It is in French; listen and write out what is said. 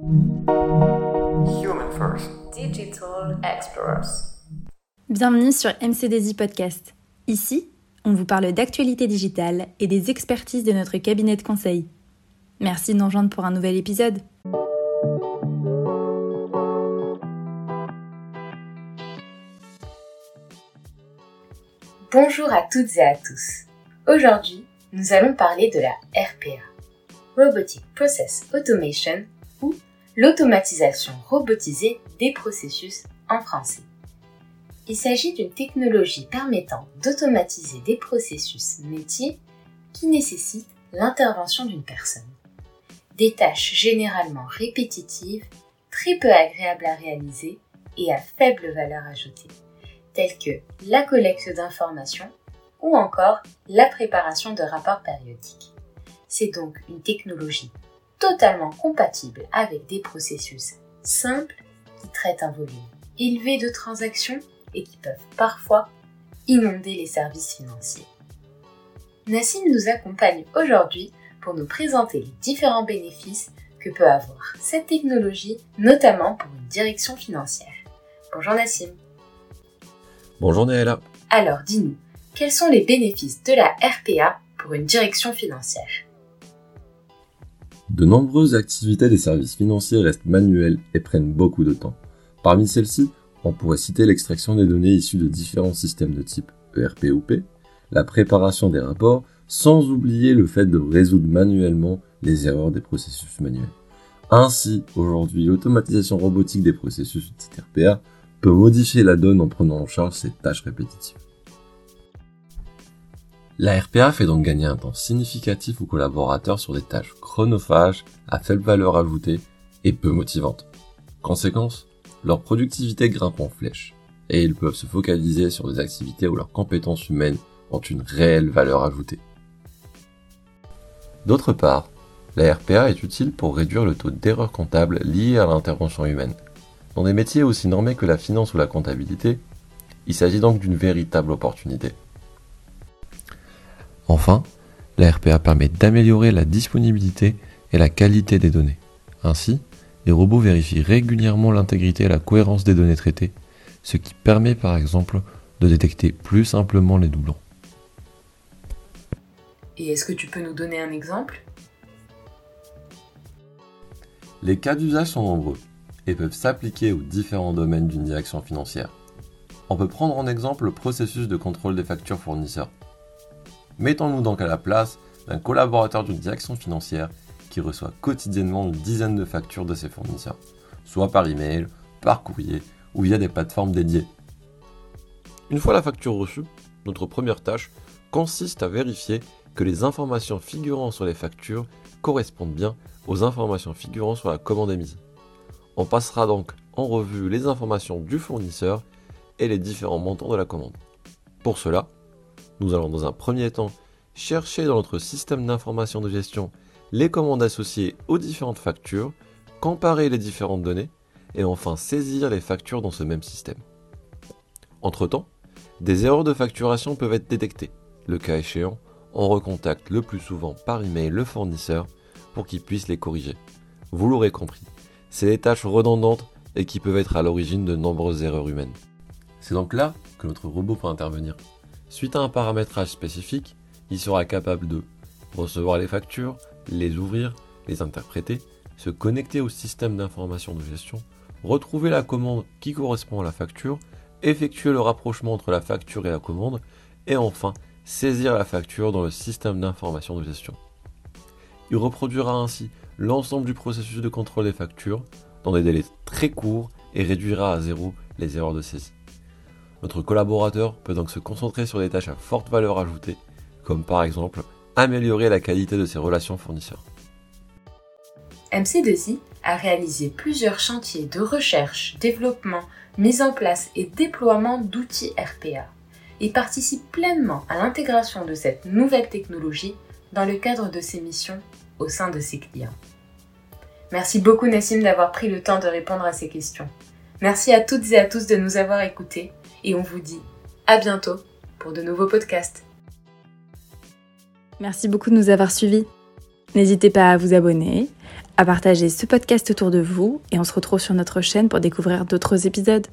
Human First. Digital Explorers. Bienvenue sur MCDZ Podcast. Ici, on vous parle d'actualité digitale et des expertises de notre cabinet de conseil. Merci de nous rejoindre pour un nouvel épisode. Bonjour à toutes et à tous. Aujourd'hui, nous allons parler de la RPA, Robotic Process Automation l'automatisation robotisée des processus en français. Il s'agit d'une technologie permettant d'automatiser des processus métiers qui nécessitent l'intervention d'une personne. Des tâches généralement répétitives, très peu agréables à réaliser et à faible valeur ajoutée, telles que la collecte d'informations ou encore la préparation de rapports périodiques. C'est donc une technologie totalement compatible avec des processus simples qui traitent un volume élevé de transactions et qui peuvent parfois inonder les services financiers. Nassim nous accompagne aujourd'hui pour nous présenter les différents bénéfices que peut avoir cette technologie, notamment pour une direction financière. Bonjour Nassim. Bonjour Néla. Alors dis-nous, quels sont les bénéfices de la RPA pour une direction financière? De nombreuses activités des services financiers restent manuelles et prennent beaucoup de temps. Parmi celles-ci, on pourrait citer l'extraction des données issues de différents systèmes de type ERP ou P, la préparation des rapports, sans oublier le fait de résoudre manuellement les erreurs des processus manuels. Ainsi, aujourd'hui, l'automatisation robotique des processus de type RPA peut modifier la donne en prenant en charge ces tâches répétitives. La RPA fait donc gagner un temps significatif aux collaborateurs sur des tâches chronophages, à faible valeur ajoutée et peu motivantes. Conséquence, leur productivité grimpe en flèche et ils peuvent se focaliser sur des activités où leurs compétences humaines ont une réelle valeur ajoutée. D'autre part, la RPA est utile pour réduire le taux d'erreur comptable lié à l'intervention humaine. Dans des métiers aussi normés que la finance ou la comptabilité, il s'agit donc d'une véritable opportunité. Enfin, la RPA permet d'améliorer la disponibilité et la qualité des données. Ainsi, les robots vérifient régulièrement l'intégrité et la cohérence des données traitées, ce qui permet par exemple de détecter plus simplement les doublons. Et est-ce que tu peux nous donner un exemple? Les cas d'usage sont nombreux et peuvent s'appliquer aux différents domaines d'une direction financière. On peut prendre en exemple le processus de contrôle des factures fournisseurs. Mettons-nous donc à la place d'un collaborateur d'une direction financière qui reçoit quotidiennement une dizaine de factures de ses fournisseurs, soit par email, par courrier ou via des plateformes dédiées. Une fois la facture reçue, notre première tâche consiste à vérifier que les informations figurant sur les factures correspondent bien aux informations figurant sur la commande émise. On passera donc en revue les informations du fournisseur et les différents montants de la commande. Pour cela, nous allons dans un premier temps chercher dans notre système d'information de gestion les commandes associées aux différentes factures, comparer les différentes données et enfin saisir les factures dans ce même système. Entre-temps, des erreurs de facturation peuvent être détectées. Le cas échéant, on recontacte le plus souvent par email le fournisseur pour qu'il puisse les corriger. Vous l'aurez compris, c'est des tâches redondantes et qui peuvent être à l'origine de nombreuses erreurs humaines. C'est donc là que notre robot peut intervenir. Suite à un paramétrage spécifique, il sera capable de recevoir les factures, les ouvrir, les interpréter, se connecter au système d'information de gestion, retrouver la commande qui correspond à la facture, effectuer le rapprochement entre la facture et la commande, et enfin saisir la facture dans le système d'information de gestion. Il reproduira ainsi l'ensemble du processus de contrôle des factures dans des délais très courts et réduira à zéro les erreurs de saisie. Notre collaborateur peut donc se concentrer sur des tâches à forte valeur ajoutée, comme par exemple améliorer la qualité de ses relations fournisseurs. MC2I a réalisé plusieurs chantiers de recherche, développement, mise en place et déploiement d'outils RPA et participe pleinement à l'intégration de cette nouvelle technologie dans le cadre de ses missions au sein de ses clients. Merci beaucoup Nassim d'avoir pris le temps de répondre à ces questions. Merci à toutes et à tous de nous avoir écoutés et on vous dit à bientôt pour de nouveaux podcasts. Merci beaucoup de nous avoir suivis. N'hésitez pas à vous abonner, à partager ce podcast autour de vous et on se retrouve sur notre chaîne pour découvrir d'autres épisodes.